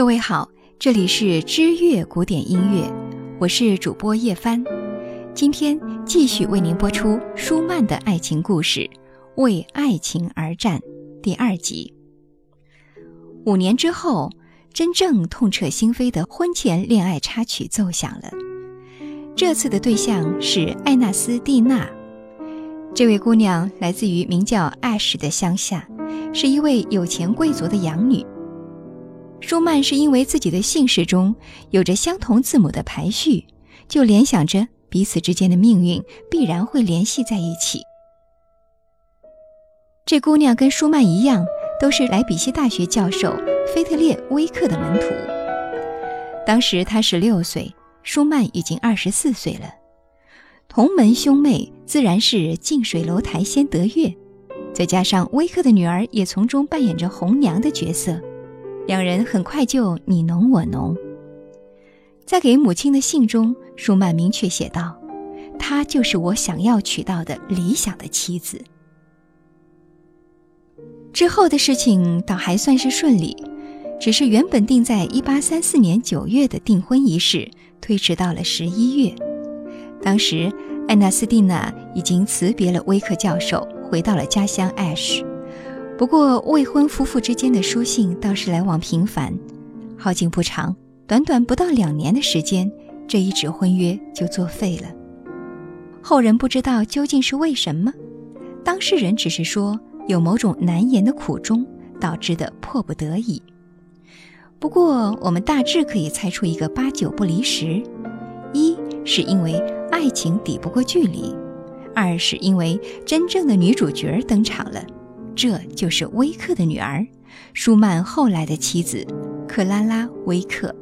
各位好，这里是知乐古典音乐，我是主播叶帆。今天继续为您播出舒曼的爱情故事《为爱情而战》第二集。五年之后，真正痛彻心扉的婚前恋爱插曲奏响了。这次的对象是艾纳斯蒂娜，这位姑娘来自于名叫艾什的乡下，是一位有钱贵族的养女。舒曼是因为自己的姓氏中有着相同字母的排序，就联想着彼此之间的命运必然会联系在一起。这姑娘跟舒曼一样，都是莱比锡大学教授菲特烈威克的门徒。当时她十六岁，舒曼已经二十四岁了。同门兄妹自然是近水楼台先得月，再加上威克的女儿也从中扮演着红娘的角色。两人很快就你侬我侬。在给母亲的信中，舒曼明确写道：“她就是我想要娶到的理想的妻子。”之后的事情倒还算是顺利，只是原本定在一八三四年九月的订婚仪式推迟到了十一月。当时，艾纳斯蒂娜已经辞别了威克教授，回到了家乡艾什。不过，未婚夫妇之间的书信倒是来往频繁，好景不长，短短不到两年的时间，这一纸婚约就作废了。后人不知道究竟是为什么，当事人只是说有某种难言的苦衷导致的迫不得已。不过，我们大致可以猜出一个八九不离十：一是因为爱情抵不过距离，二是因为真正的女主角登场了。这就是威克的女儿，舒曼后来的妻子，克拉拉·威克。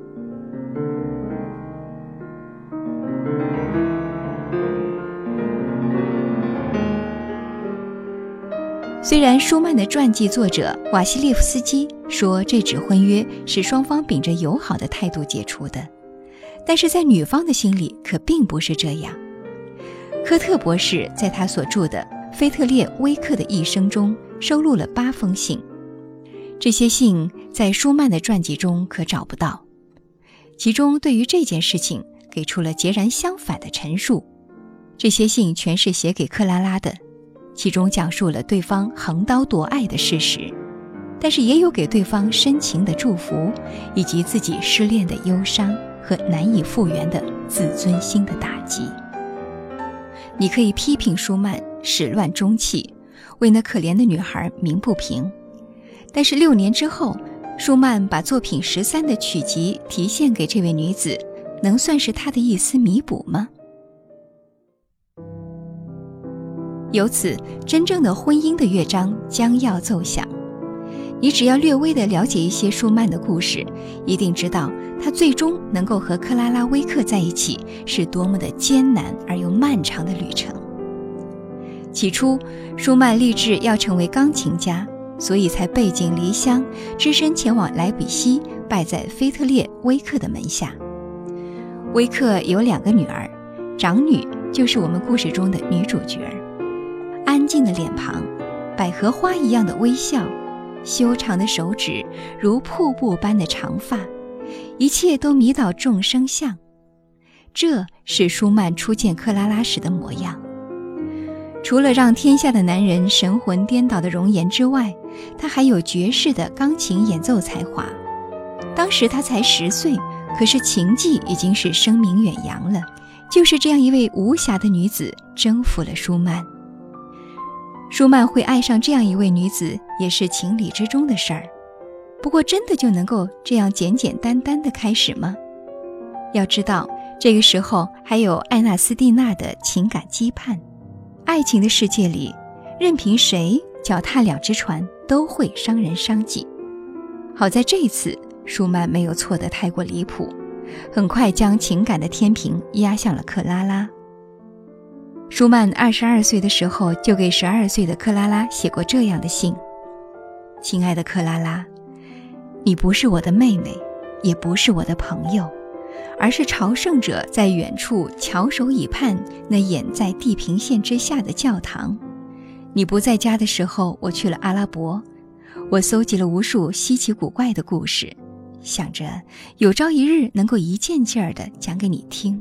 虽然舒曼的传记作者瓦西列夫斯基说这纸婚约是双方秉着友好的态度解除的，但是在女方的心里可并不是这样。科特博士在他所著的《菲特烈·威克的一生》中。收录了八封信，这些信在舒曼的传记中可找不到。其中对于这件事情给出了截然相反的陈述。这些信全是写给克拉拉的，其中讲述了对方横刀夺爱的事实，但是也有给对方深情的祝福，以及自己失恋的忧伤和难以复原的自尊心的打击。你可以批评舒曼始乱终弃。为那可怜的女孩鸣不平，但是六年之后，舒曼把作品十三的曲集提献给这位女子，能算是他的一丝弥补吗？由此，真正的婚姻的乐章将要奏响。你只要略微的了解一些舒曼的故事，一定知道他最终能够和克拉拉·威克在一起，是多么的艰难而又漫长的旅程。起初，舒曼立志要成为钢琴家，所以才背井离乡，只身前往莱比锡，拜在菲特烈·威克的门下。威克有两个女儿，长女就是我们故事中的女主角，安静的脸庞，百合花一样的微笑，修长的手指如瀑布般的长发，一切都迷倒众生相。这是舒曼初见克拉拉时的模样。除了让天下的男人神魂颠倒的容颜之外，他还有绝世的钢琴演奏才华。当时他才十岁，可是琴技已经是声名远扬了。就是这样一位无瑕的女子征服了舒曼。舒曼会爱上这样一位女子，也是情理之中的事儿。不过，真的就能够这样简简单单的开始吗？要知道，这个时候还有艾纳斯蒂娜的情感羁绊。爱情的世界里，任凭谁脚踏两只船，都会伤人伤己。好在这一次舒曼没有错得太过离谱，很快将情感的天平压向了克拉拉。舒曼二十二岁的时候，就给十二岁的克拉拉写过这样的信：“亲爱的克拉拉，你不是我的妹妹，也不是我的朋友。”而是朝圣者在远处翘首以盼那掩在地平线之下的教堂。你不在家的时候，我去了阿拉伯，我搜集了无数稀奇古怪的故事，想着有朝一日能够一件件儿的讲给你听。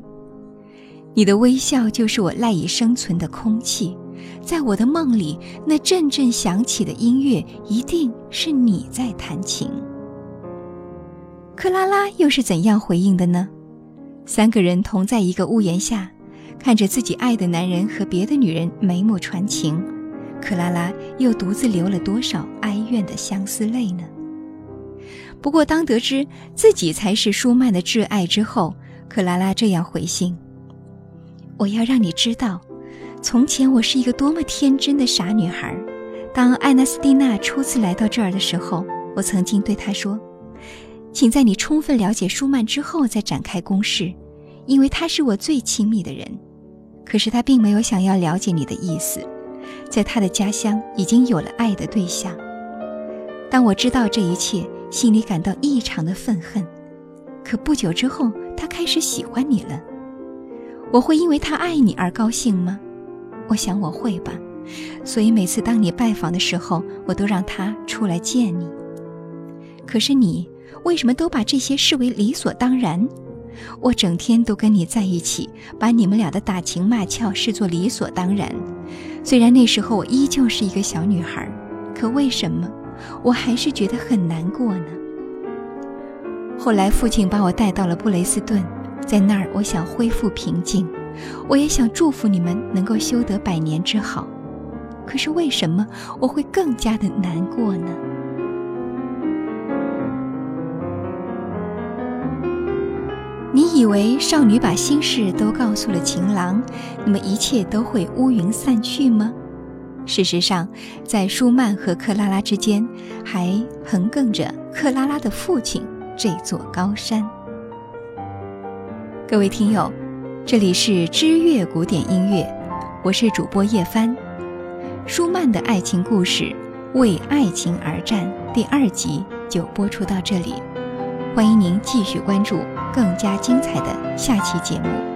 你的微笑就是我赖以生存的空气，在我的梦里，那阵阵响起的音乐一定是你在弹琴。克拉拉又是怎样回应的呢？三个人同在一个屋檐下，看着自己爱的男人和别的女人眉目传情，克拉拉又独自流了多少哀怨的相思泪呢？不过，当得知自己才是舒曼的挚爱之后，克拉拉这样回信：“我要让你知道，从前我是一个多么天真的傻女孩。当艾纳斯蒂娜初次来到这儿的时候，我曾经对她说。”请在你充分了解舒曼之后再展开攻势，因为他是我最亲密的人。可是他并没有想要了解你的意思，在他的家乡已经有了爱的对象。当我知道这一切，心里感到异常的愤恨。可不久之后，他开始喜欢你了。我会因为他爱你而高兴吗？我想我会吧。所以每次当你拜访的时候，我都让他出来见你。可是你。为什么都把这些视为理所当然？我整天都跟你在一起，把你们俩的打情骂俏视作理所当然。虽然那时候我依旧是一个小女孩，可为什么我还是觉得很难过呢？后来父亲把我带到了布雷斯顿，在那儿我想恢复平静，我也想祝福你们能够修得百年之好。可是为什么我会更加的难过呢？以为少女把心事都告诉了情郎，那么一切都会乌云散去吗？事实上，在舒曼和克拉拉之间，还横亘着克拉拉的父亲这座高山。各位听友，这里是知乐古典音乐，我是主播叶帆。舒曼的爱情故事《为爱情而战》第二集就播出到这里，欢迎您继续关注。更加精彩的下期节目。